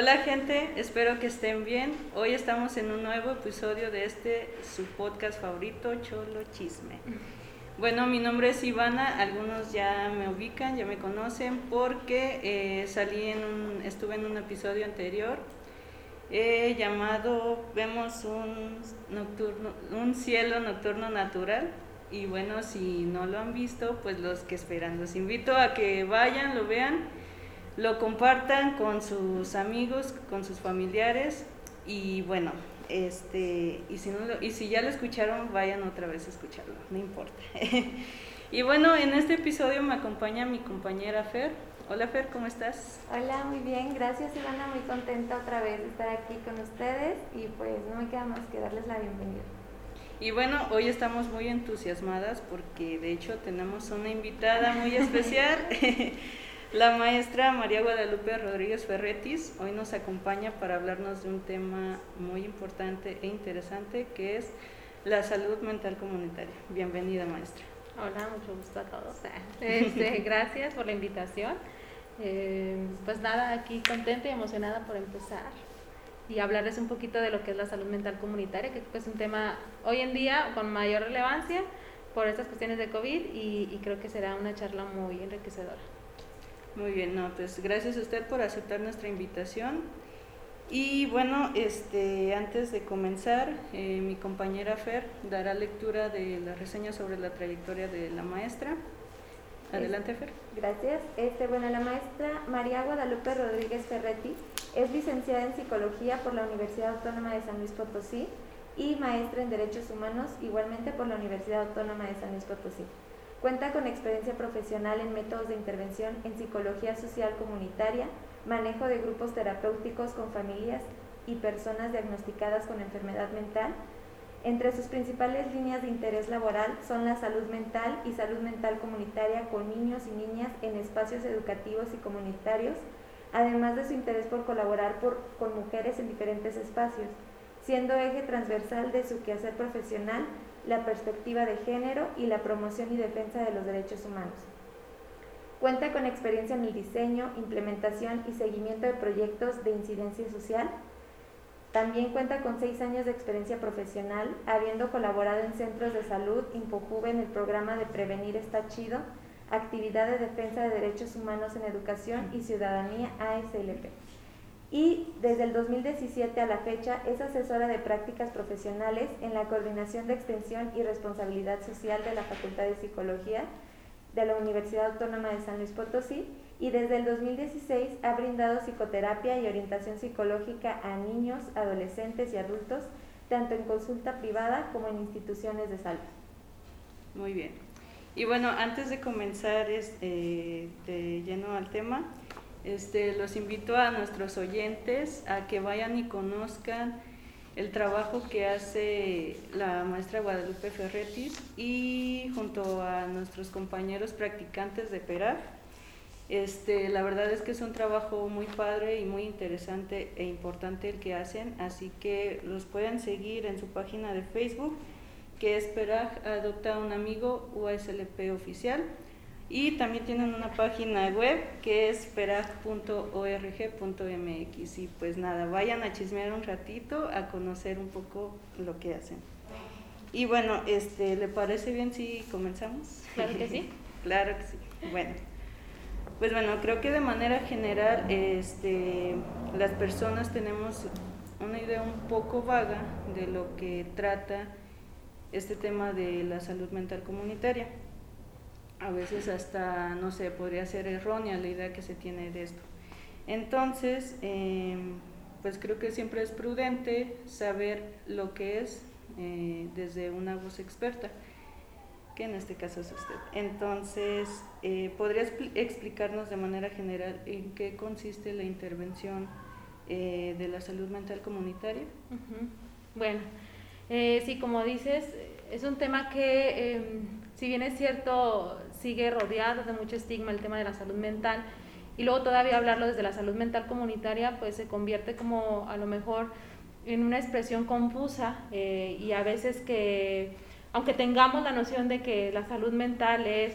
Hola gente, espero que estén bien. Hoy estamos en un nuevo episodio de este su podcast favorito, Cholo Chisme. Bueno, mi nombre es Ivana, algunos ya me ubican, ya me conocen porque eh, salí en un, estuve en un episodio anterior eh, llamado Vemos un, un cielo nocturno natural. Y bueno, si no lo han visto, pues los que esperan, los invito a que vayan, lo vean, lo compartan con sus amigos, con sus familiares y bueno, este, y si, no y si ya lo escucharon, vayan otra vez a escucharlo, no importa. y bueno, en este episodio me acompaña mi compañera Fer. Hola Fer, ¿cómo estás? Hola, muy bien, gracias Ivana, muy contenta otra vez de estar aquí con ustedes y pues no me queda más que darles la bienvenida. Y bueno, hoy estamos muy entusiasmadas porque de hecho tenemos una invitada muy especial. La maestra María Guadalupe Rodríguez Ferretis hoy nos acompaña para hablarnos de un tema muy importante e interesante que es la salud mental comunitaria. Bienvenida maestra. Hola, mucho gusto a todos. Este, gracias por la invitación. Eh, pues nada, aquí contenta y emocionada por empezar y hablarles un poquito de lo que es la salud mental comunitaria, que es un tema hoy en día con mayor relevancia por estas cuestiones de COVID y, creo que será una charla muy enriquecedora. Muy bien, no, pues gracias a usted por aceptar nuestra invitación. Y bueno, este, antes de comenzar, eh, mi compañera Fer dará lectura de la reseña sobre la trayectoria de la maestra. Adelante, Fer. Gracias. Este, bueno, la maestra María Guadalupe Rodríguez Ferretti es licenciada en Psicología por la Universidad Autónoma de San Luis Potosí y maestra en Derechos Humanos igualmente por la Universidad Autónoma de San Luis Potosí. Cuenta con experiencia profesional en métodos de intervención en psicología social comunitaria, manejo de grupos terapéuticos con familias y personas diagnosticadas con enfermedad mental, entre sus principales líneas de interés laboral son la salud mental y salud mental comunitaria con niños y niñas en espacios educativos y comunitarios, además de su interés por colaborar con mujeres en diferentes espacios, siendo eje transversal de su quehacer profesional la perspectiva de género y la promoción y defensa de los derechos humanos. Cuenta con experiencia en el diseño, implementación y seguimiento de proyectos de incidencia social, también cuenta con seis años de experiencia profesional, habiendo colaborado en centros de salud, InfoJuve en el programa de Prevenir está chido, actividad de defensa de derechos humanos en educación y ciudadanía ASLP. Y desde el 2017 a la fecha es asesora de prácticas profesionales en la Coordinación de Extensión y Responsabilidad Social de la Facultad de Psicología de la Universidad Autónoma de San Luis Potosí y desde el 2016 ha brindado psicoterapia y orientación psicológica a niños, adolescentes y adultos, tanto en consulta privada como en instituciones de salud. Muy bien. Y bueno, antes de comenzar este, de lleno al tema, este, los invito a nuestros oyentes a que vayan y conozcan el trabajo que hace la maestra Guadalupe Ferretis y junto a nuestros compañeros practicantes de PERAF este, la verdad es que es un trabajo muy padre y muy interesante e importante el que hacen, así que los pueden seguir en su página de Facebook, que es Peraj Adopta un Amigo USLP Oficial. Y también tienen una página web que es peraj.org.mx. Y pues nada, vayan a chismear un ratito, a conocer un poco lo que hacen. Y bueno, este, ¿le parece bien si comenzamos? Claro que sí. claro que sí. Bueno. Pues bueno, creo que de manera general este, las personas tenemos una idea un poco vaga de lo que trata este tema de la salud mental comunitaria. A veces hasta, no sé, podría ser errónea la idea que se tiene de esto. Entonces, em, pues creo que siempre es prudente saber lo que es eh, desde una voz experta que en este caso es usted. Entonces, eh, ¿podría explicarnos de manera general en qué consiste la intervención eh, de la salud mental comunitaria? Bueno, eh, sí, como dices, es un tema que, em, si bien es cierto, sigue rodeado de mucho estigma el tema de la salud mental, y luego todavía hablarlo desde la salud mental comunitaria, pues se convierte como a lo mejor en una expresión confusa y a veces que aunque tengamos la noción de que la salud mental es,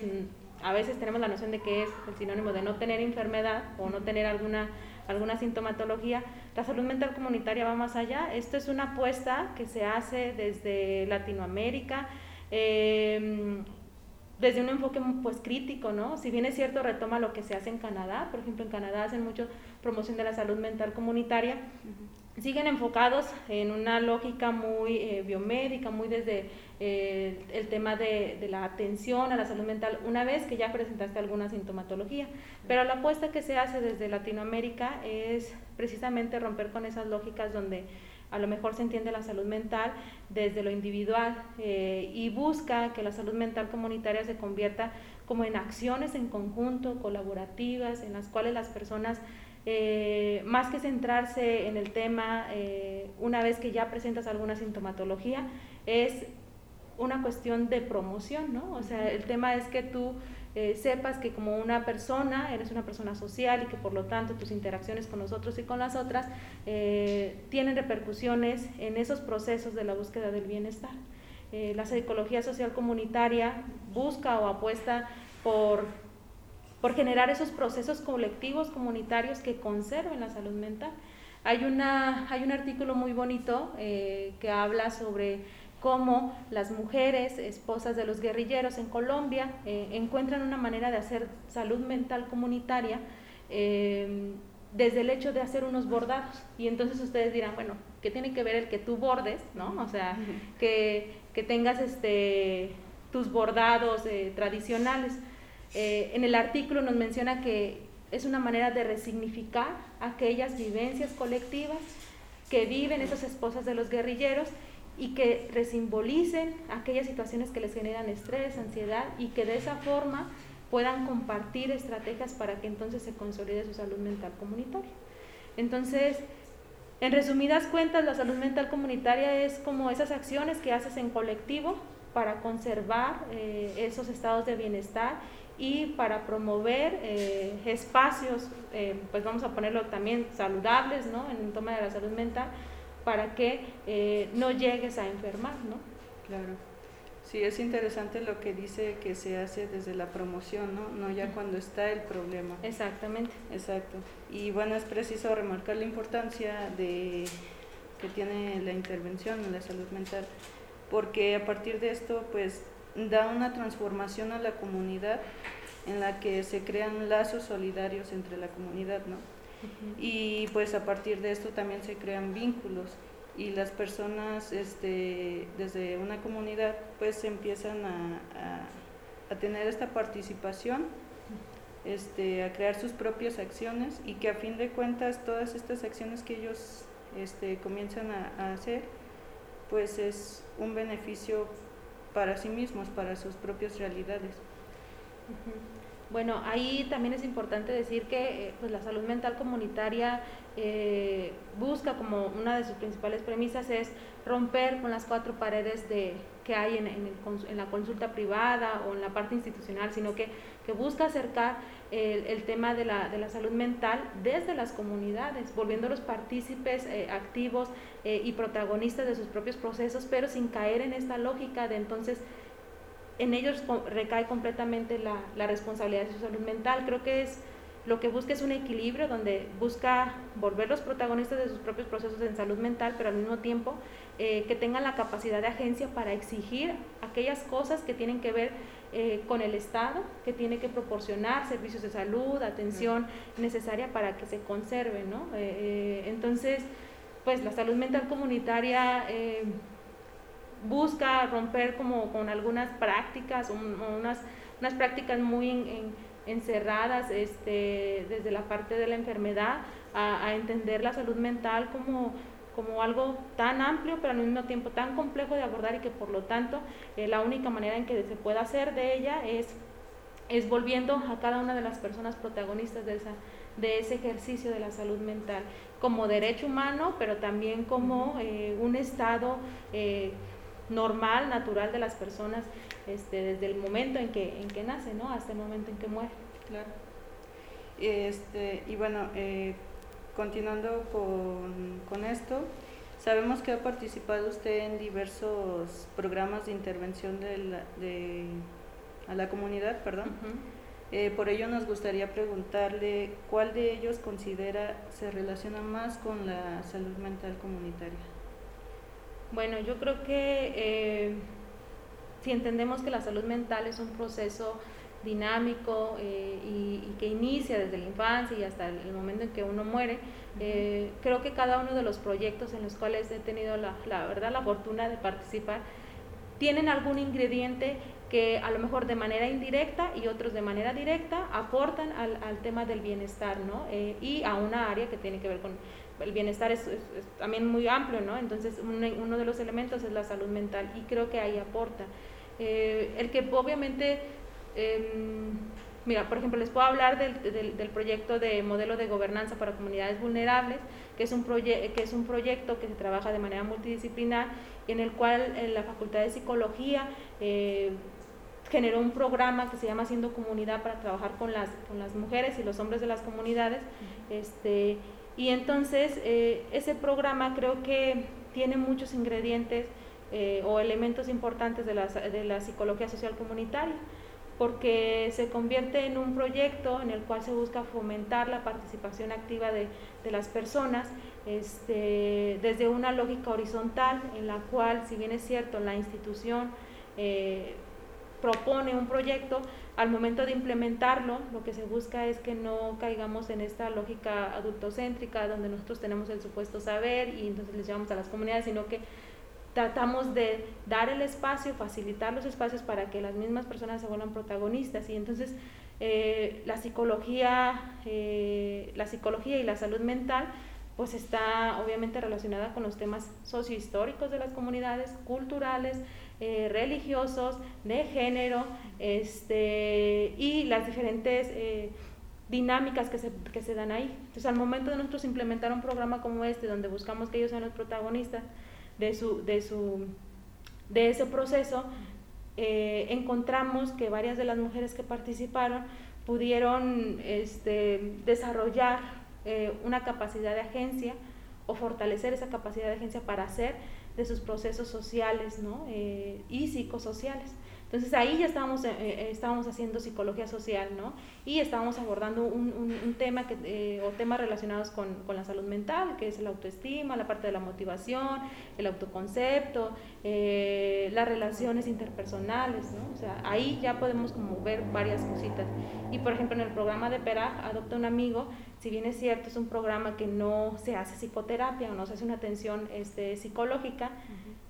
a veces tenemos la noción de que es el sinónimo de no tener enfermedad o no tener alguna alguna sintomatología. La salud mental comunitaria va más allá. Esto es una apuesta que se hace desde Latinoamérica. Em, desde un enfoque pues crítico, ¿no? Si bien es cierto, retoma lo que se hace en Canadá, por ejemplo, en Canadá hacen mucho promoción de la salud mental comunitaria, siguen enfocados en una lógica muy eh, biomédica, muy desde eh, el tema de, de, la atención a la salud mental, una vez que ya presentaste alguna sintomatología. Pero la apuesta que se hace desde Latinoamérica es precisamente romper con esas lógicas donde a lo mejor se entiende la salud mental desde lo individual eh, y busca que la salud mental comunitaria se convierta como en acciones en conjunto, colaborativas, en las cuales las personas eh, más que centrarse en el tema eh, una vez que ya presentas alguna sintomatología, es una cuestión de promoción, ¿no? O sea, el tema es que tú eh, sepas que como una persona, eres una persona social y que por lo tanto tus interacciones con nosotros y con las otras tienen repercusiones en esos procesos de la búsqueda del bienestar. la psicología social comunitaria busca o apuesta por por generar esos procesos colectivos, comunitarios que conserven la salud mental. Hay, una, hay un artículo muy bonito eh, que habla sobre cómo las mujeres, esposas de los guerrilleros en Colombia, eh, encuentran una manera de hacer salud mental comunitaria eh, desde el hecho de hacer unos bordados. Y entonces ustedes dirán, bueno, ¿qué tiene que ver el que tú bordes, no? O sea, que, que tengas este, tus bordados tradicionales. Eh, en el artículo nos menciona que es una manera de resignificar aquellas vivencias colectivas que viven esas esposas de los guerrilleros y que resimbolicen aquellas situaciones que les generan estrés, ansiedad y que de esa forma puedan compartir estrategias para que entonces se consolide su salud mental comunitaria. Entonces, en resumidas cuentas, la salud mental comunitaria es como esas acciones que haces en colectivo para conservar eh, esos estados de bienestar y para promover eh, espacios, eh, pues vamos a ponerlo también saludables, ¿no? En el toma de la salud mental, para que eh, no llegues a enfermar, ¿no? Claro. Sí, es interesante lo que dice que se hace desde la promoción, ¿no? No ya cuando está el problema. Exactamente. Exacto. Y bueno, es preciso remarcar la importancia de que tiene la intervención en la salud mental, porque a partir de esto, pues da una transformación a la comunidad en la que se crean lazos solidarios entre la comunidad, ¿no? Y pues a partir de esto también se crean vínculos y las personas este, desde una comunidad pues empiezan a, a, tener esta participación, este, a crear sus propias acciones y que a fin de cuentas todas estas acciones que ellos este, comienzan a, hacer pues es un beneficio para sí mismos, para sus propias realidades. Bueno, ahí también es importante decir que eh, pues la salud mental comunitaria eh, busca como una de sus principales premisas es romper con las cuatro paredes de, que hay en, en, la consulta privada o en la parte institucional, sino que, que busca acercar el, el tema de la, de la, salud mental desde las comunidades, volviéndolos partícipes eh, activos y protagonistas de sus propios procesos, pero sin caer en esta lógica de entonces en ellos recae completamente la, la, responsabilidad de su salud mental. Creo que es lo que busca es un equilibrio donde busca volver los protagonistas de sus propios procesos en salud mental, pero al mismo tiempo eh, que tengan la capacidad de agencia para exigir aquellas cosas que tienen que ver eh, con el Estado, que tiene que proporcionar servicios de salud, atención necesaria para que se conserven. ¿no? Eh, entonces, pues la salud mental comunitaria busca romper como con algunas prácticas, unas, unas prácticas muy encerradas este, desde la parte de la enfermedad, a, entender la salud mental como, como algo tan amplio, pero al mismo tiempo tan complejo de abordar y que por lo tanto eh, la única manera en que se pueda hacer de ella es, es volviendo a cada una de las personas protagonistas de, esa, de ese ejercicio de la salud mental como derecho humano, pero también como eh, un estado eh, normal, natural de las personas este, desde el momento en que, en que nace, ¿no? Hasta el momento en que muere. Claro. Este, y bueno, eh, continuando con, con, esto, sabemos que ha participado usted en diversos programas de intervención de, la, de a la comunidad, perdón. Eh, por ello nos gustaría preguntarle cuál de ellos considera se relaciona más con la salud mental comunitaria. Bueno, yo creo que eh, si entendemos que la salud mental es un proceso dinámico eh, y, que inicia desde la infancia y hasta el, momento en que uno muere, creo que cada uno de los proyectos en los cuales he tenido la, la verdad la fortuna de participar tienen algún ingrediente que a lo mejor de manera indirecta y otros de manera directa aportan al, al tema del bienestar, ¿no? Eh, y a una área que tiene que ver con el bienestar es, también muy amplio, ¿no? Entonces uno de los elementos es la salud mental y creo que ahí aporta. Eh, el que obviamente, em, mira, por ejemplo, les puedo hablar del, del, del, proyecto de modelo de gobernanza para comunidades vulnerables, que es un, que es un proyecto que se trabaja de manera multidisciplinar en el cual en la Facultad de Psicología eh, generó un programa que se llama Haciendo Comunidad para trabajar con las, con las mujeres y los hombres de las comunidades. este, y entonces eh, ese programa creo que tiene muchos ingredientes eh, o elementos importantes de la, de la psicología social comunitaria porque se convierte en un proyecto en el cual se busca fomentar la participación activa de, de las personas este, desde una lógica horizontal en la cual, si bien es cierto, la institución eh, propone un proyecto, al momento de implementarlo, lo que se busca es que no caigamos en esta lógica adultocéntrica donde nosotros tenemos el supuesto saber y entonces les llevamos a las comunidades, sino que tratamos de dar el espacio, facilitar los espacios para que las mismas personas se vuelvan protagonistas. Y entonces eh, la psicología, eh, la psicología y la salud mental pues está obviamente relacionada con los temas sociohistóricos de las comunidades, culturales, eh, religiosos, de género, este, y las diferentes eh, dinámicas que se, que se dan ahí. Entonces, al momento de nosotros implementar un programa como este, donde buscamos que ellos sean los protagonistas de, su, de, su, de ese proceso, eh, encontramos que varias de las mujeres que participaron pudieron este, desarrollar una capacidad de agencia o fortalecer esa capacidad de agencia para hacer de sus procesos sociales ¿no? Eh, y psicosociales. Entonces ahí ya estábamos, eh, eh, estábamos haciendo psicología social, ¿no? Y estábamos abordando un, tema que, eh, o temas relacionados con, la salud mental, que es la autoestima, la parte de la motivación, el autoconcepto, las relaciones interpersonales, ¿no? O sea, ahí ya podemos como ver varias cositas. Y por ejemplo, en el programa de PERAG, Adopta un Amigo, si bien es cierto, es un programa que no se hace psicoterapia o no se hace una atención este, psicológica,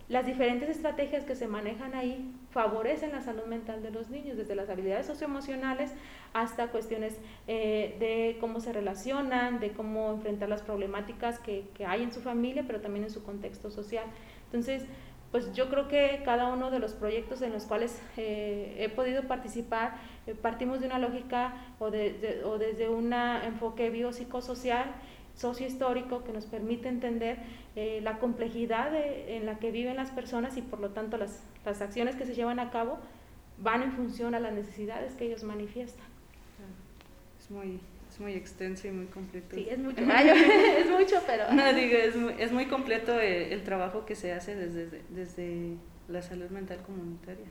las diferentes estrategias que se manejan ahí favorecen la salud mental de los niños, desde las habilidades socioemocionales hasta cuestiones eh, de cómo se relacionan, de cómo enfrentar las problemáticas que, que, hay en su familia, pero también en su contexto social. Entonces, pues yo creo que cada uno de los proyectos en los cuales eh, he podido participar, eh, partimos de una lógica o, de, o desde un enfoque biopsicosocial sociohistórico que nos permite entender eh, la complejidad en la que viven las personas y por lo tanto las, las, acciones que se llevan a cabo van en función a las necesidades que ellos manifiestan. Es muy, es muy extenso y muy completo. Sí, es mucho, es mucho pero... No, digo, es, muy, es muy completo el, trabajo que se hace desde, desde la salud mental comunitaria.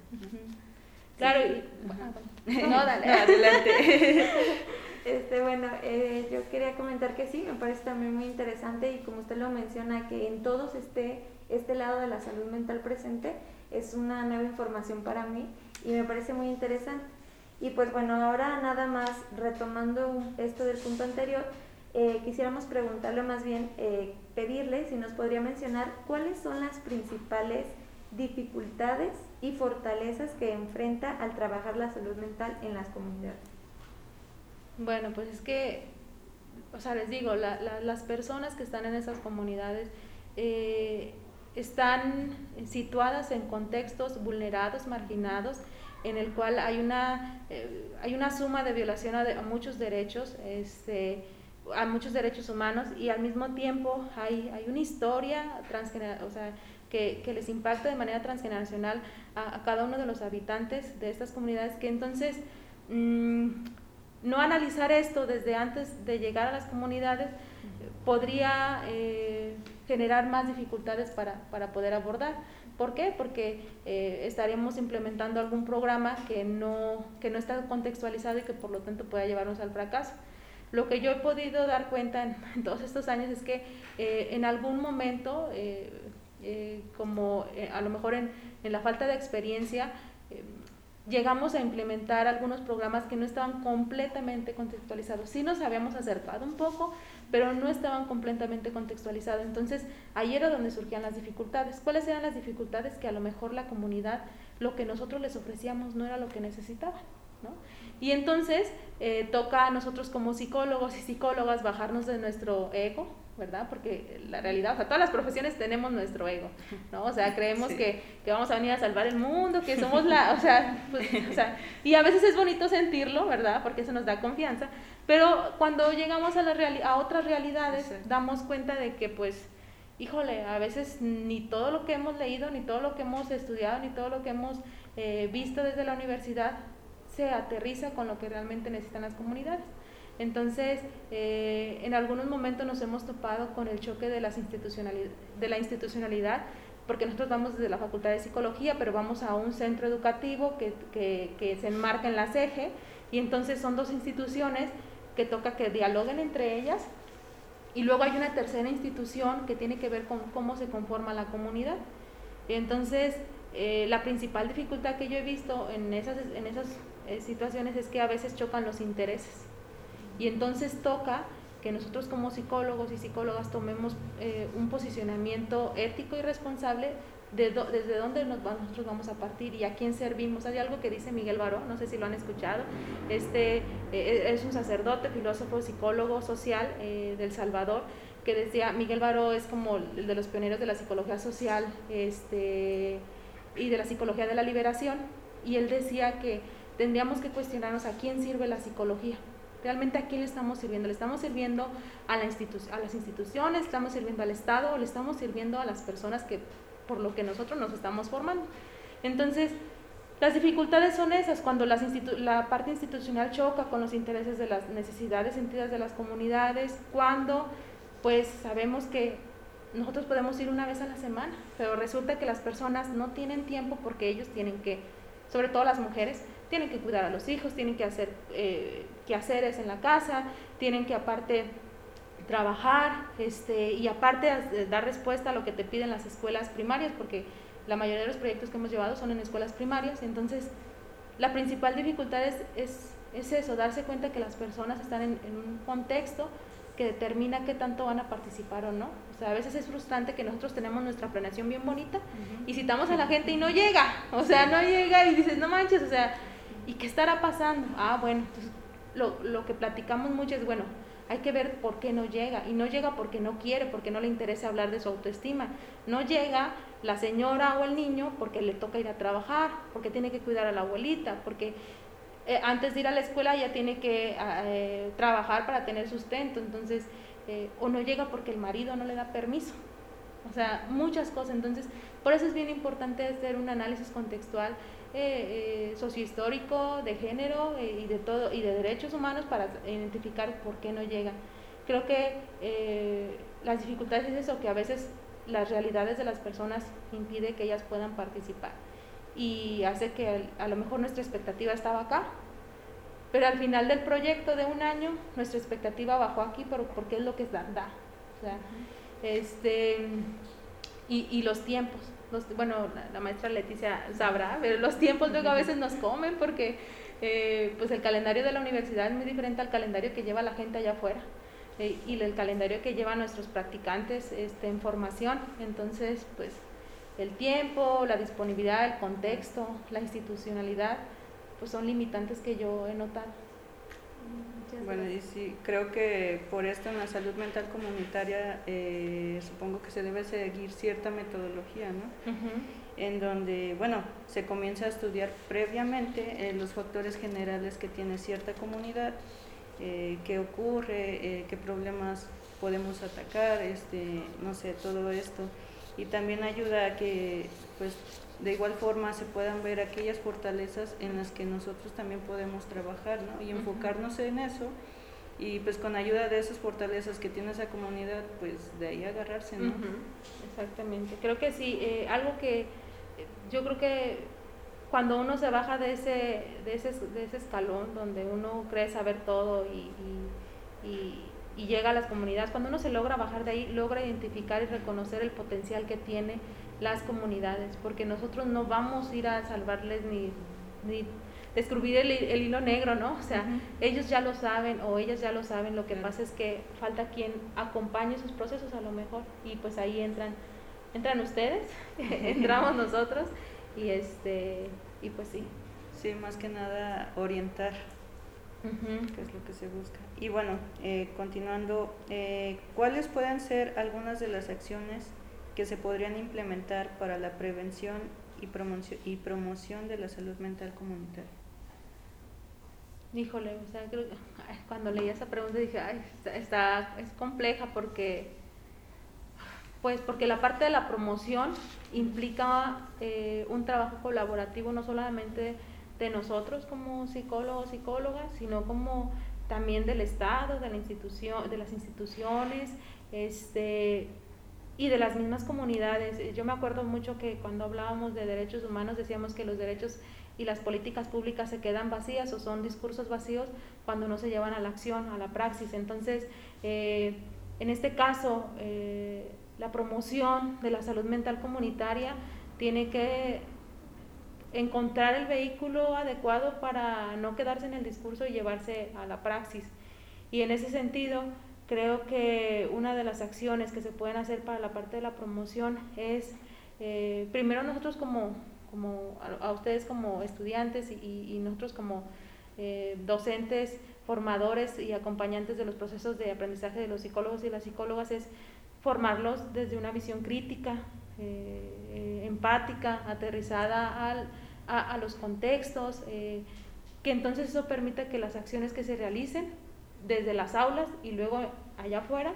Claro, y, no, dale. adelante. Este, bueno, eh, yo quería comentar que sí, me parece también muy interesante y como usted lo menciona, que en todos esté este lado de la salud mental presente, es una nueva información para mí y me parece muy interesante. Y pues bueno, ahora nada más retomando esto del punto anterior, eh, quisiéramos preguntarle más bien, eh, pedirle si nos podría mencionar cuáles son las principales dificultades y fortalezas que enfrenta al trabajar la salud mental en las comunidades. Bueno, pues es que, o sea, les digo, las personas que están en esas comunidades eh, están situadas en contextos vulnerados, marginados, en el cual hay una, eh, hay una suma de violación a, muchos derechos, este, a muchos derechos humanos y al mismo tiempo hay, hay una historia transgeneracional, o sea, que, les impacta de manera transgeneracional a, cada uno de los habitantes de estas comunidades que entonces mmm, no analizar esto desde antes de llegar a las comunidades podría eh, generar más dificultades para, para poder abordar. ¿Por qué? Porque eh, estaremos implementando algún programa que no, que no está contextualizado y que por lo tanto pueda llevarnos al fracaso. Lo que yo he podido dar cuenta en, todos estos años es que eh, en algún momento, eh, como a lo mejor en, en, la falta de experiencia, llegamos a implementar algunos programas que no estaban completamente contextualizados. Sí nos habíamos acercado un poco, pero no estaban completamente contextualizados. Entonces, ahí era donde surgían las dificultades. ¿Cuáles eran las dificultades? Que a lo mejor la comunidad, lo que nosotros les ofrecíamos no era lo que necesitaban. ¿no? Y entonces eh, toca a nosotros como psicólogos y psicólogas bajarnos de nuestro ego, ¿verdad? Porque la realidad, o sea, todas las profesiones tenemos nuestro ego, ¿no? O sea, creemos que, que, vamos a venir a salvar el mundo, que somos la, o sea, pues, o sea, y a veces es bonito sentirlo, ¿verdad? Porque eso nos da confianza, pero cuando llegamos a, la a otras realidades, damos cuenta de que, pues, híjole, a veces ni todo lo que hemos leído, ni todo lo que hemos estudiado, ni todo lo que hemos eh, visto desde la universidad se aterriza con lo que realmente necesitan las comunidades. Entonces, eh, en algunos momentos nos hemos topado con el choque de, las de la institucionalidad, porque nosotros vamos desde la Facultad de Psicología, pero vamos a un centro educativo que se enmarca en la CEGE, y entonces son dos instituciones que toca que dialoguen entre ellas, y luego hay una tercera institución que tiene que ver con cómo se conforma la comunidad. Entonces, eh, la principal dificultad que yo he visto en esas, en esas eh, situaciones es que a veces chocan los intereses. Y entonces toca que nosotros como psicólogos y psicólogas tomemos eh, un posicionamiento ético y responsable de desde dónde nos, nosotros vamos a partir y a quién servimos. Hay algo que dice Miguel Baró, no sé si lo han escuchado, este eh, es un sacerdote, filósofo, psicólogo social eh, del Salvador, que decía, Miguel Baró es como el de los pioneros de la psicología social este, y de la psicología de la liberación, y él decía que tendríamos que cuestionarnos a quién sirve la psicología realmente a quién le estamos sirviendo. Le estamos sirviendo a, la a las instituciones, estamos sirviendo al Estado, le estamos sirviendo a las personas que por lo que nosotros nos estamos formando. Entonces, las dificultades son esas, cuando las la parte institucional choca con los intereses de las necesidades sentidas de las comunidades, cuando pues sabemos que nosotros podemos ir una vez a la semana, pero resulta que las personas no tienen tiempo porque ellos tienen que, sobre todo las mujeres, tienen que cuidar a los hijos, tienen que hacer eh, quehaceres en la casa, tienen que aparte trabajar este, y aparte dar respuesta a lo que te piden las escuelas primarias, porque la mayoría de los proyectos que hemos llevado son en escuelas primarias, entonces la principal dificultad es, es, eso, darse cuenta que las personas están en, un contexto que determina qué tanto van a participar o no. O sea, a veces es frustrante que nosotros tenemos nuestra planeación bien bonita y citamos a la gente y no llega, o sea, no llega y dices, no manches, o sea, ¿y qué estará pasando? Ah, bueno, entonces lo, lo que platicamos mucho es, bueno, hay que ver por qué no llega. Y no llega porque no quiere, porque no le interesa hablar de su autoestima. No llega la señora o el niño porque le toca ir a trabajar, porque tiene que cuidar a la abuelita, porque eh, antes de ir a la escuela ya tiene que ah, eh, trabajar para tener sustento. Entonces, eh, o no llega porque el marido no le da permiso. O sea, muchas cosas. Entonces, por eso es bien importante hacer un análisis contextual eh, eh, sociohistórico, de género eh, y de todo y de derechos humanos para identificar por qué no llegan. Creo que eh, las dificultades es eso, que a veces las realidades de las personas impide que ellas puedan participar y hace que a lo mejor nuestra expectativa estaba acá, pero al final del proyecto de un año nuestra expectativa bajó aquí pero porque es lo que da. da. O sea, este, y, y los tiempos bueno, la, maestra Leticia sabrá, pero los tiempos luego a veces nos comen porque eh, pues el calendario de la universidad es muy diferente al calendario que lleva la gente allá afuera eh, y el calendario que llevan nuestros practicantes este, en formación. Entonces, pues el tiempo, la disponibilidad, el contexto, la institucionalidad, pues son limitantes que yo he notado. Bueno, y sí, creo que por esto en la salud mental comunitaria eh, supongo que se debe seguir cierta metodología, ¿no? En donde, bueno, se comienza a estudiar previamente eh, los factores generales que tiene cierta comunidad, eh, qué ocurre, qué problemas podemos atacar, este, no sé, todo esto. Y también ayuda a que, pues, de igual forma se puedan ver aquellas fortalezas en las que nosotros también podemos trabajar ¿no? y enfocarnos en eso y pues con ayuda de esas fortalezas que tiene esa comunidad, pues de ahí agarrarse, ¿no? Exactamente. Creo que sí, eh, algo que eh, yo creo que cuando uno se baja de ese, de ese, de ese escalón donde uno cree saber todo y, y, y, llega a las comunidades, cuando uno se logra bajar de ahí, logra identificar y reconocer el potencial que tiene las comunidades, porque nosotros no vamos a ir a salvarles ni, ni descubrir el, el, hilo negro, ¿no? O sea, ellos ya lo saben o ellas ya lo saben, lo que pasa es que falta quien acompañe sus procesos a lo mejor y pues ahí entran entran ustedes, entramos nosotros y este y pues sí. Sí, más que nada orientar, que es lo que se busca. Y bueno, eh, continuando, eh, ¿cuáles pueden ser algunas de las acciones que se podrían implementar para la prevención y promoción, y promoción de la salud mental comunitaria? Híjole, o sea, creo que cuando leí esa pregunta dije, ay, está, es compleja porque, pues, porque la parte de la promoción implica eh, un trabajo colaborativo no solamente de nosotros como psicólogos, psicólogas, sino como también del Estado, de la institución, de las instituciones, este, y de las mismas comunidades. Yo me acuerdo mucho que cuando hablábamos de derechos humanos decíamos que los derechos y las políticas públicas se quedan vacías o son discursos vacíos cuando no se llevan a la acción, a la praxis. Entonces, eh, en este caso, eh, la promoción de la salud mental comunitaria tiene que encontrar el vehículo adecuado para no quedarse en el discurso y llevarse a la praxis. Y en ese sentido, creo que una de las acciones que se pueden hacer para la parte de la promoción es, eh, primero nosotros como como a, ustedes como estudiantes y, nosotros como eh, docentes, formadores y acompañantes de los procesos de aprendizaje de los psicólogos y las psicólogas es formarlos desde una visión crítica, eh, eh, empática, aterrizada al, a, los contextos, que entonces eso permita que las acciones que se realicen desde las aulas y luego allá afuera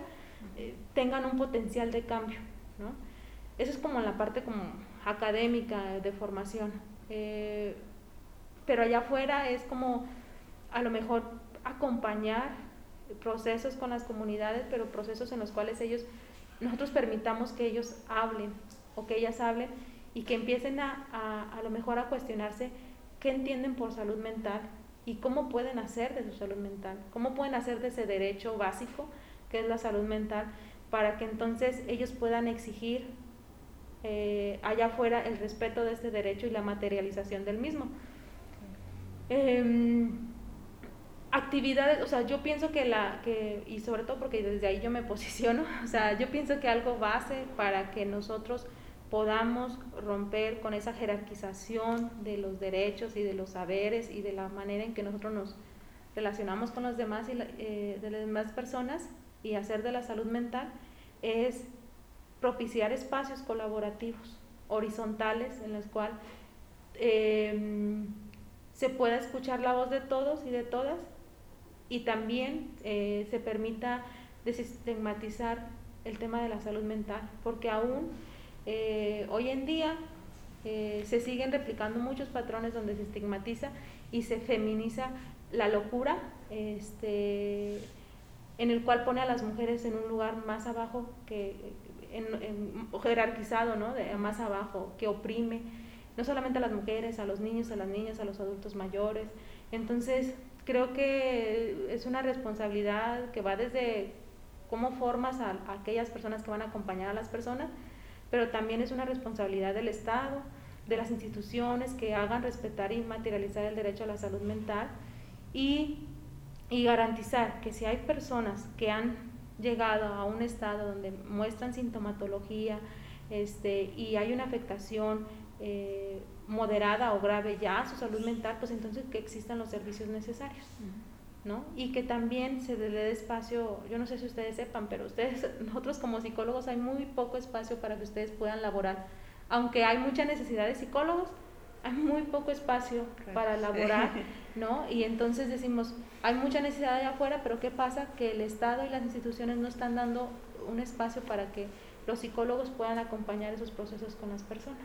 tengan un potencial de cambio. ¿no? Eso es como la parte como académica, de formación. Eh, pero allá afuera es como a lo mejor acompañar procesos con las comunidades, pero procesos en los cuales ellos, nosotros permitamos que ellos hablen o que ellas hablen y que empiecen a, a, a lo mejor a cuestionarse qué entienden por salud mental y cómo pueden hacer de su salud mental, cómo pueden hacer de ese derecho básico que es la salud mental, para que entonces ellos puedan exigir eh, allá afuera el respeto de este derecho y la materialización del mismo. Em, actividades, o sea, yo pienso que la, que, y sobre todo porque desde ahí yo me posiciono, o sea, yo pienso que algo base para que nosotros podamos romper con esa jerarquización de los derechos y de los saberes y de la manera en que nosotros nos relacionamos con los demás y eh, de las demás personas y hacer de la salud mental es propiciar espacios colaborativos, horizontales, en los cuales em, se pueda escuchar la voz de todos y de todas y también eh, se permita desestigmatizar el tema de la salud mental, porque aún eh, hoy en día eh, se siguen replicando muchos patrones donde se estigmatiza y se feminiza la locura, este, en el cual pone a las mujeres en un lugar más abajo que, en, jerarquizado, ¿no? De más abajo, que oprime no solamente a las mujeres, a los niños, a las niñas, a los adultos mayores. Entonces, creo que es una responsabilidad que va desde cómo formas a, aquellas personas que van a acompañar a las personas, pero también es una responsabilidad del Estado, de las instituciones que hagan respetar y materializar el derecho a la salud mental y, y garantizar que si hay personas que han llegado a un estado donde muestran sintomatología este, y hay una afectación eh, moderada o grave ya a su salud mental, pues entonces que existan los servicios necesarios. ¿No? Y que también se le dé espacio, yo no sé si ustedes sepan, pero ustedes, nosotros como psicólogos hay muy poco espacio para que ustedes puedan laborar. Aunque hay mucha necesidad de psicólogos, hay muy poco espacio para laborar, ¿no? Y entonces decimos, hay mucha necesidad allá afuera, pero ¿qué pasa? Que el Estado y las instituciones no están dando un espacio para que los psicólogos puedan acompañar esos procesos con las personas.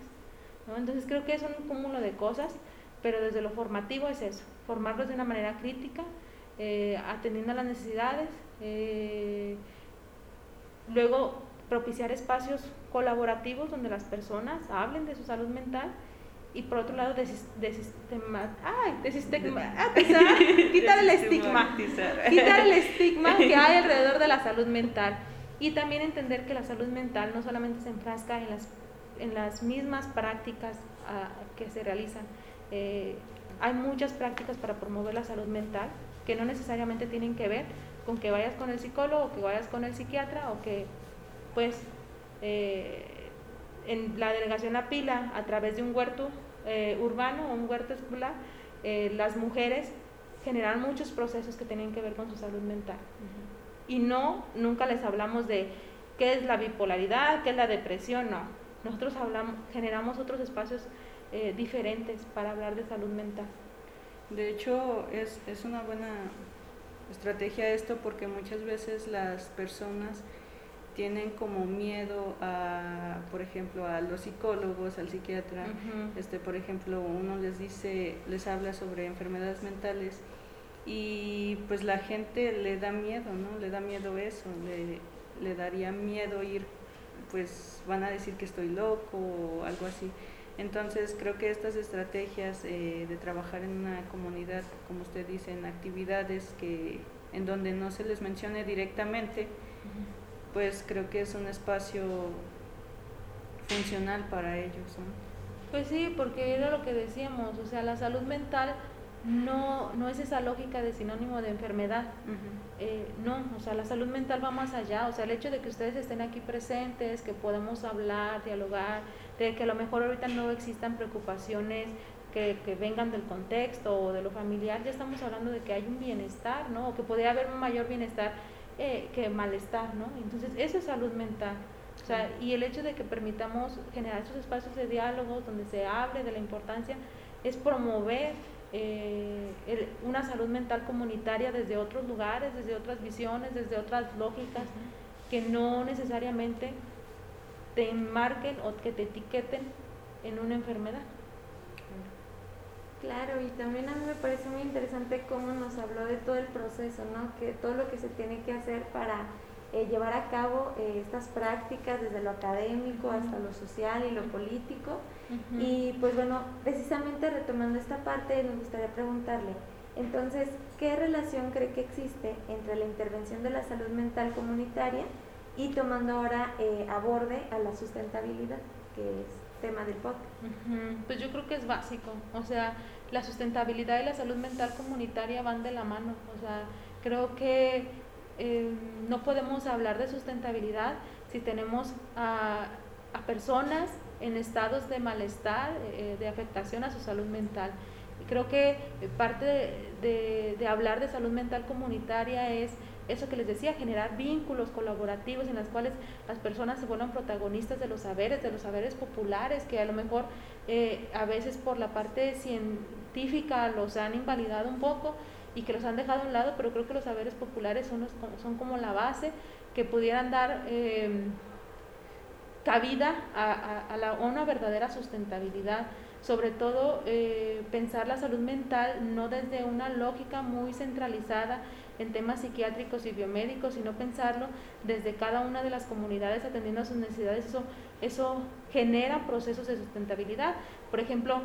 ¿no? Entonces creo que es un cúmulo de cosas, pero desde lo formativo es eso, formarlos de una manera crítica, eh, atendiendo a las necesidades. Eh, luego, propiciar espacios colaborativos donde las personas hablen de su salud mental y por otro lado de, sistema, ay, de sistema, quitar el estigma, quitar el estigma que hay alrededor de la salud mental y también entender que la salud mental no solamente se enfrasca en las, en las mismas prácticas ah, que se realizan, eh, hay muchas prácticas para promover la salud mental que no necesariamente tienen que ver con que vayas con el psicólogo, o que vayas con el psiquiatra o que pues eh, en la delegación Apila, a través de un huerto eh, urbano o un huerto escolar, eh, las mujeres generan muchos procesos que tienen que ver con su salud mental. Y no, nunca les hablamos de qué es la bipolaridad, qué es la depresión, no. Nosotros hablamos, generamos otros espacios eh, diferentes para hablar de salud mental. De hecho, es, es una buena estrategia esto porque muchas veces las personas tienen como miedo a, por ejemplo, a los psicólogos, al psiquiatra, este, por ejemplo, uno les dice, les habla sobre enfermedades mentales y pues la gente le da miedo, ¿no? Le da miedo eso, le, le daría miedo ir, pues van a decir que estoy loco o algo así. Entonces creo que estas estrategias eh, de trabajar en una comunidad, como usted dice, en actividades que en donde no se les mencione directamente, pues creo que es un espacio funcional para ellos. Pues sí, porque era lo que decíamos, o sea, la salud mental no, no es esa lógica de sinónimo de enfermedad. Eh, no, o sea, la salud mental va más allá. O sea, el hecho de que ustedes estén aquí presentes, que podamos hablar, dialogar, de que a lo mejor ahorita no existan preocupaciones que, que, vengan del contexto o de lo familiar, ya estamos hablando de que hay un bienestar, ¿no? O que podría haber un mayor bienestar eh, que malestar, ¿no? Entonces, eso es salud mental. O sea, y el hecho de que permitamos generar esos espacios de diálogo donde se hable de la importancia es promover eh, una salud mental comunitaria desde otros lugares, desde otras visiones, desde otras lógicas, que no necesariamente te enmarquen o que te etiqueten en una enfermedad. Claro, y también a mí me parece muy interesante cómo nos habló de todo el proceso, ¿no? Que todo lo que se tiene que hacer para eh, llevar a cabo eh, estas prácticas desde lo académico hasta lo social y lo político. Y pues bueno, precisamente retomando esta parte, nos gustaría preguntarle, entonces, ¿qué relación cree que existe entre la intervención de la salud mental comunitaria y tomando ahora eh, a borde a la sustentabilidad, que es tema del podcast. Pues yo creo que es básico, o sea, la sustentabilidad y la salud mental comunitaria van de la mano, o sea, creo que eh, no podemos hablar de sustentabilidad si tenemos a, a personas en estados de malestar, eh, de afectación a su salud mental. creo que parte de, hablar de salud mental comunitaria es eso que les decía, generar vínculos colaborativos en los cuales las personas se vuelvan protagonistas de los saberes, de los saberes populares, que a lo mejor eh, a veces por la parte científica los han invalidado un poco y que los han dejado a un lado, pero creo que los saberes populares son, son como la base que pudieran dar eh, cabida a, la, una verdadera sustentabilidad sobre todo eh, pensar la salud mental no desde una lógica muy centralizada en temas psiquiátricos y biomédicos, sino pensarlo desde cada una de las comunidades atendiendo a sus necesidades. Eso, eso genera procesos de sustentabilidad. Por ejemplo,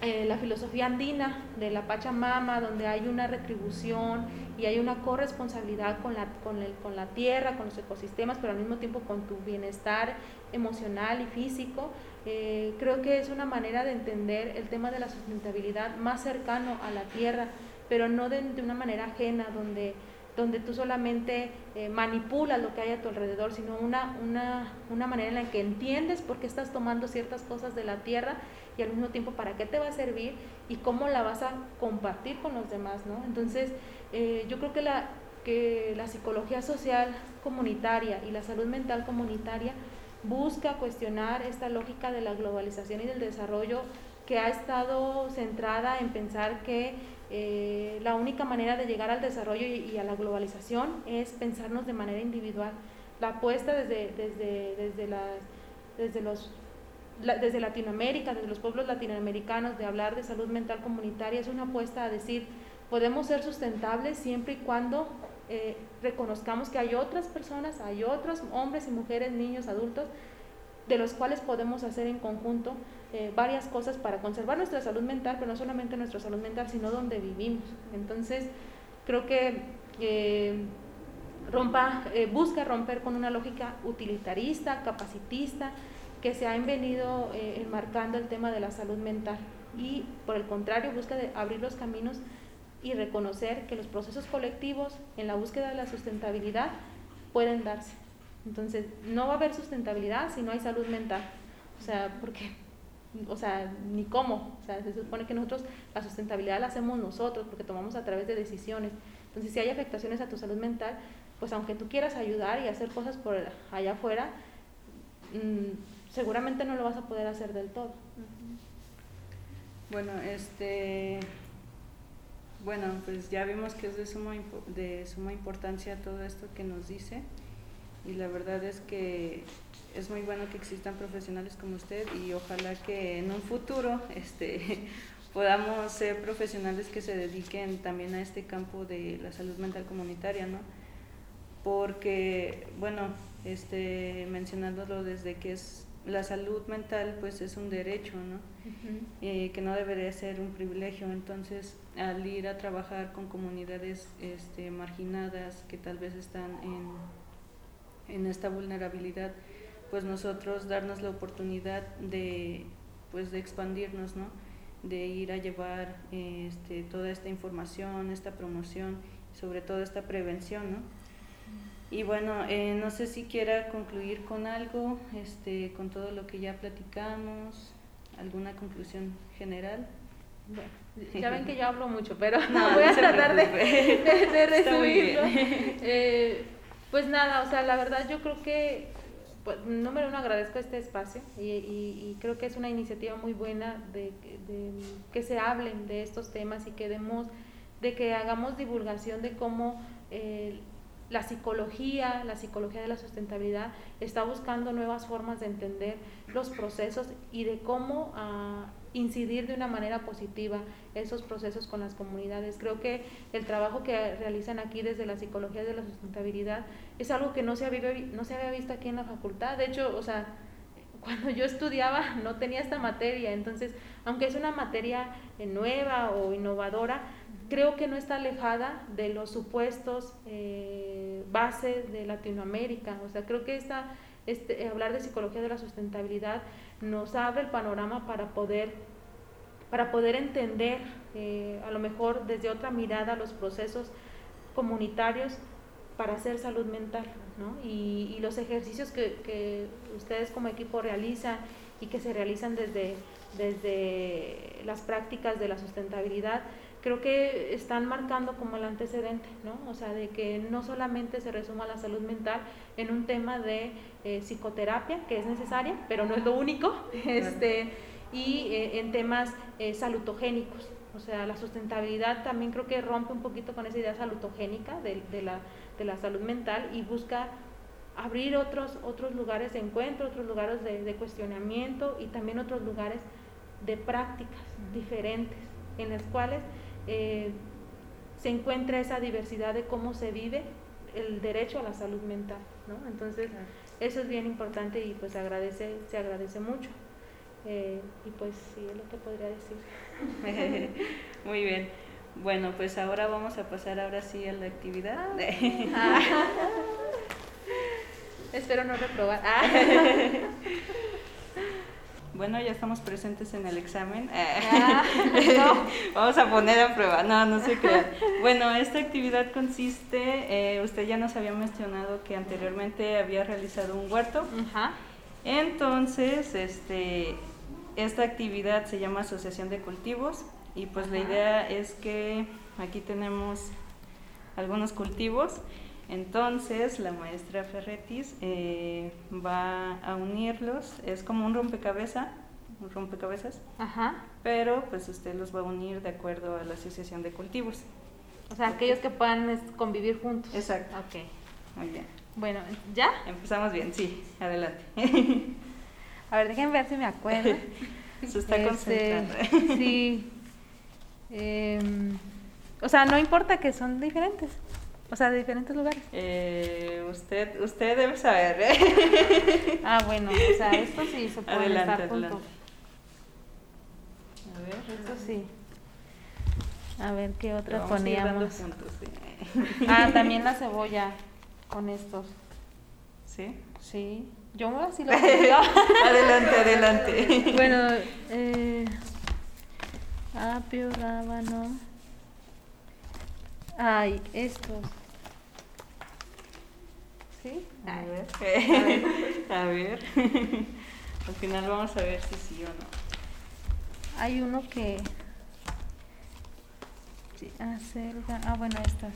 eh, la filosofía andina de la Pachamama, donde hay una retribución y hay una corresponsabilidad con la, con, el, con la tierra, con los ecosistemas, pero al mismo tiempo con tu bienestar emocional y físico. Eh, creo que es una manera de entender el tema de la sustentabilidad más cercano a la tierra, pero no de, una manera ajena, donde, donde tú solamente eh, manipulas lo que hay a tu alrededor, sino una, una, una manera en la que entiendes por qué estás tomando ciertas cosas de la tierra y al mismo tiempo para qué te va a servir y cómo la vas a compartir con los demás, ¿no? Entonces, eh, yo creo que la, que la psicología social comunitaria y la salud mental comunitaria busca cuestionar esta lógica de la globalización y del desarrollo que ha estado centrada en pensar que eh, la única manera de llegar al desarrollo y, a la globalización es pensarnos de manera individual. La apuesta desde, desde, desde, las, desde, los, desde Latinoamérica, desde los pueblos latinoamericanos, de hablar de salud mental comunitaria, es una apuesta a decir, podemos ser sustentables siempre y cuando eh, reconozcamos que hay otras personas, hay otros hombres y mujeres, niños, adultos, de los cuales podemos hacer en conjunto eh, varias cosas para conservar nuestra salud mental, pero no solamente nuestra salud mental, sino donde vivimos. Entonces, creo que eh, rompa, busca romper con una lógica utilitarista, capacitista, que se ha venido enmarcando el tema de la salud mental y por el contrario busca de abrir los caminos y reconocer que los procesos colectivos en la búsqueda de la sustentabilidad pueden darse. Entonces, no va a haber sustentabilidad si no hay salud mental. O sea, porque, o sea, ni cómo. O sea, se supone que nosotros la sustentabilidad la hacemos nosotros porque tomamos a través de decisiones. Entonces, si hay afectaciones a tu salud mental, pues aunque tú quieras ayudar y hacer cosas por allá afuera, mm, seguramente no lo vas a poder hacer del todo. Bueno, este bueno, pues ya vimos que es de suma, de suma importancia todo esto que nos dice y la verdad es que es muy bueno que existan profesionales como usted y ojalá que en un futuro este, podamos ser profesionales que se dediquen también a este campo de la salud mental comunitaria, ¿no? Porque, bueno, este, mencionándolo desde que es la salud mental pues es un derecho, ¿no? Eh, que no debería ser un privilegio. Entonces, al ir a trabajar con comunidades este, marginadas que tal vez están en, en esta vulnerabilidad, pues nosotros darnos la oportunidad de, pues, de expandirnos, ¿no? de ir a llevar este, toda esta información, esta promoción, sobre todo esta prevención, ¿no? Y bueno, eh, no sé si quiera concluir con algo, este, con todo lo que ya platicamos, alguna conclusión general. Bueno, ya ven que yo hablo mucho, pero no, voy a tratar de, de, resumirlo. Eh, pues nada, o sea, la verdad yo creo que, pues, número uno, agradezco este espacio y, y, creo que es una iniciativa muy buena de, de, que se hablen de estos temas y que demos, de que hagamos divulgación de cómo... Eh, la psicología, la psicología de la sustentabilidad, está buscando nuevas formas de entender los procesos y de cómo ah, incidir de una manera positiva esos procesos con las comunidades. Creo que el trabajo que realizan aquí desde la psicología de la sustentabilidad es algo que no se había, no se había visto aquí en la facultad. De hecho, o sea, cuando yo estudiaba no tenía esta materia, entonces, aunque es una materia eh, nueva o innovadora, creo que no está alejada de los supuestos eh, bases de Latinoamérica. O sea, creo que esta, este, hablar de psicología de la sustentabilidad nos abre el panorama para poder, para poder entender, eh, a lo mejor desde otra mirada, los procesos comunitarios para hacer salud mental. ¿no? Y, y, los ejercicios que, que ustedes como equipo realizan y que se realizan desde, desde las prácticas de la sustentabilidad, creo que están marcando como el antecedente, ¿no? O sea, de que no solamente se resuma la salud mental en un tema de eh, psicoterapia, que es necesaria, pero no es lo único, este, y eh, en temas eh, salutogénicos. O sea, la sustentabilidad también creo que rompe un poquito con esa idea salutogénica de, de, la, de la salud mental y busca abrir otros, otros lugares de encuentro, otros lugares de, de cuestionamiento y también otros lugares de prácticas diferentes en las cuales eh, se encuentra esa diversidad de cómo se vive el derecho a la salud mental, ¿no? Entonces, eso es bien importante y pues agradece, se agradece mucho. Eh, y pues sí, es lo que podría decir. Muy bien. Bueno, pues ahora vamos a pasar ahora sí a la actividad. Ah. Espero no reprobar. Ah. Bueno, ya estamos presentes en el examen. Ah, Vamos a poner a prueba. No, no sé qué. Bueno, esta actividad consiste, eh, usted ya nos había mencionado que anteriormente había realizado un huerto. Entonces, este, esta actividad se llama Asociación de Cultivos y pues la idea es que aquí tenemos algunos cultivos. Entonces la maestra Ferretis eh, va a unirlos, es como un rompecabezas, un rompecabezas, Ajá. pero pues usted los va a unir de acuerdo a la asociación de cultivos. O sea, aquellos que puedan convivir juntos. Exacto. Ok. Muy bien. Bueno, ¿ya? Empezamos bien, sí, adelante. a ver, déjenme ver si me acuerdo. Se está este, concentrando. sí. Eh, O sea, no importa que son diferentes. O sea, de diferentes lugares. Eh, usted, usted debe saber. ¿eh? Ah, bueno, o sea, esto sí se puede Adelante, estar adelante. juntos. A ver, Esto sí. A ver qué lo otras vamos a ir dando poníamos. juntos, sí. Ah, también la cebolla con estos. ¿Sí? Sí. Yo así lo. Adelante, adelante. Bueno, eh, apio, rábano. Ay, estos. ¿Sí? A ver. A ver. Al final vamos a ver si sí o no. Hay uno que. Sí, acelga. Ah, bueno, estas.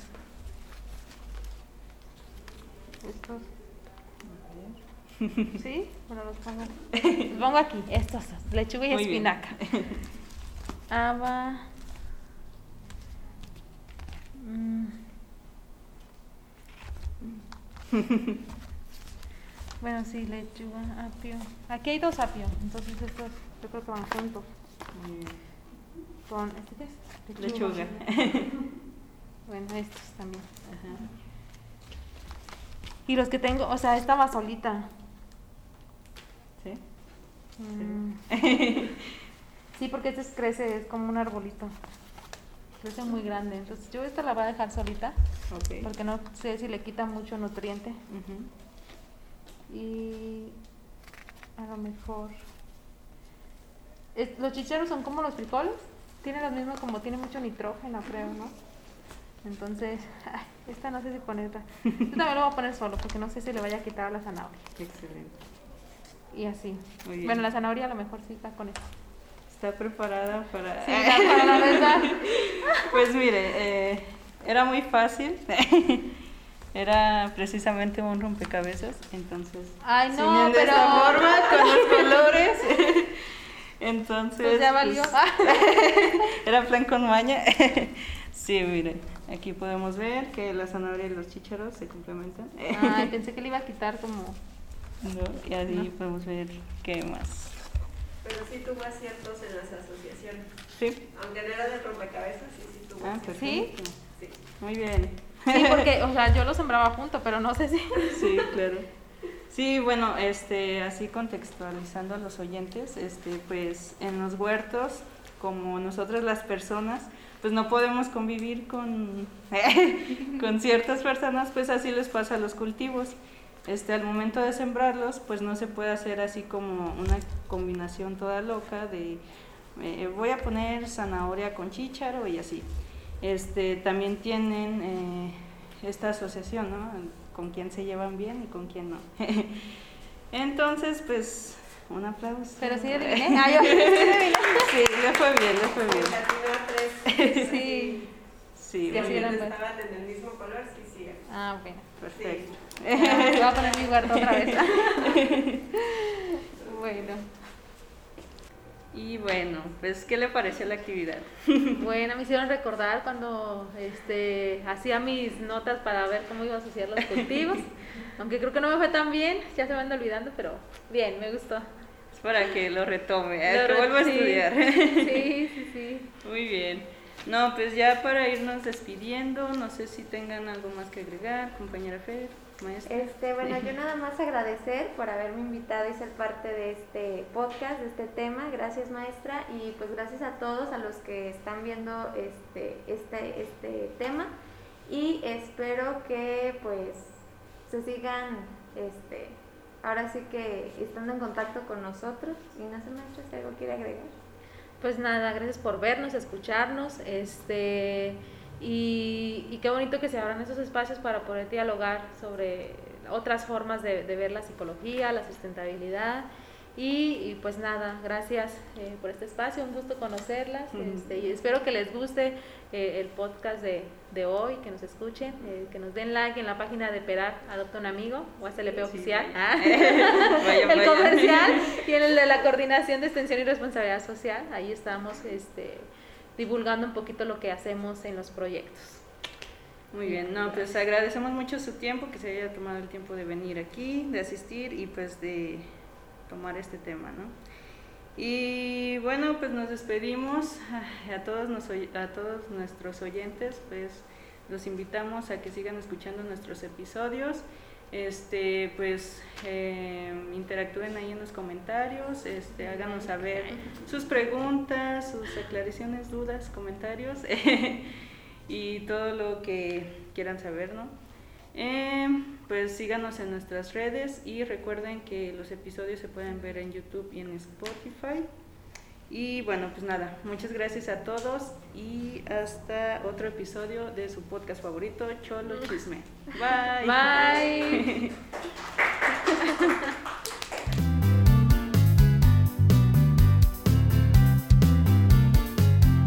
Estos. ¿Sí? Bueno, los pongo. Los pongo aquí. Estos. Lechuga y Muy bien. espinaca. Haba. Mm. Bueno, sí, lechuga, apio. Aquí hay dos apio, entonces estos yo creo que van juntos. Con, ¿este qué es? Lechuga. Bueno, estos también. Ajá. Y los que tengo, o sea, esta solita. ¿Sí? Mm. Sí, porque este es- crece, es como un arbolito. Crece muy grande. Entonces yo esta la voy a dejar solita Ok. porque no sé si le quita mucho nutriente. Ujú. Y a lo mejor... Los chicharos son como los frijoles. Tienen los mismos, como tiene mucho nitrógeno, creo, ¿no? Entonces, ay, esta no sé si ponerla. Yo también lo voy a poner solo porque no sé si le vaya a quitar a la zanahoria. Excelente. Y así. Bueno, la zanahoria a lo mejor sí está con esto. ¿Está preparada para...? Sí, para la verdad. Pues mire, eh, era muy fácil. Era precisamente un rompecabezas, entonces... Ay, no, de pero- esta forma, con los colores. Entonces... Pues ya valió. pues, era plan con maña. Sí, mire, aquí podemos ver que la zanahoria y los chícharos se complementan. Ay, pensé que le iba a quitar como... ¿no? Y ahí podemos ver qué más. Pero sí tuvo aciertos en las asociaciones. Sí. Aunque no era de rompecabezas, sí, sí tuvo Ah, aciertos. perfecto. Sí. Muy bien. Sí, porque, o sea, yo lo sembraba junto, pero no sé si... Sí, claro. Sí, bueno, este, así contextualizando a los oyentes, este, pues en los huertos, como nosotros las personas, pues no podemos convivir con, con ciertas personas, pues así les pasa a los cultivos. Este, al momento de sembrarlos, pues no se puede hacer así como una combinación toda loca de eh, voy a poner zanahoria con chícharo y así. Este, también tienen eh, esta asociación, ¿no? Con quién se llevan bien y con quién no. Entonces, pues, un aplauso. Pero sí adiviné. Ah, yo sí le fue bien, le fue bien. La primera tres. Sí. Sí, Y así muy bien. eran, pues. estaban en el mismo color, sí, sí. Ah, bueno. Perfecto. Ya, voy a poner mi huerto otra vez. bueno. Y bueno, pues, ¿qué le pareció la actividad? Bueno, me hicieron recordar cuando este, hacía mis notas para ver cómo iba a asociar los cultivos. Aunque creo que no me fue tan bien, ya se me van olvidando, pero bien, me gustó. Es para que lo retome, ¿eh? Lo que re- vuelva a sí. estudiar. Sí, sí, sí. Muy bien. No, pues ya para irnos despidiendo, no sé si tengan algo más que agregar, compañera Fer, maestra. Este, bueno, yo nada más agradecer por haberme invitado y ser parte de este podcast, de este tema. Gracias, maestra, y pues gracias a todos a los que están viendo este, este, este tema. Y espero que pues se sigan, este, ahora sí que estando en contacto con nosotros. Y no sé, maestra, si algo quiere agregar. Pues nada, gracias por vernos, escucharnos, este y, qué bonito que se abran esos espacios para poder dialogar sobre otras formas de ver la psicología, la sustentabilidad y, y pues nada, gracias eh, por este espacio, un gusto conocerlas este, y espero que les guste eh, el podcast de, de hoy, que nos escuchen, eh, que nos den like en la página de Perar Adopta un Amigo o SLP Sí, Oficial. Ah. Vaya, el comercial y en el de la coordinación de extensión y responsabilidad social. Ahí estamos este, divulgando un poquito lo que hacemos en los proyectos. Muy bien, no, pues agradecemos mucho su tiempo, que se haya tomado el tiempo de venir aquí, de asistir y pues de tomar este tema, ¿no? Y bueno, pues nos despedimos a todos, a todos nuestros oyentes, pues los invitamos a que sigan escuchando nuestros episodios. Este, pues eh, interactúen ahí en los comentarios, este, háganos saber sus preguntas, sus aclaraciones, dudas, comentarios y todo lo que quieran saber, ¿no? Eh, pues síganos en nuestras redes y recuerden que los episodios se pueden ver en YouTube y en Spotify. Y bueno, pues nada, muchas gracias a todos y hasta otro episodio de su podcast favorito, Cholo Chisme. Bye. Bye.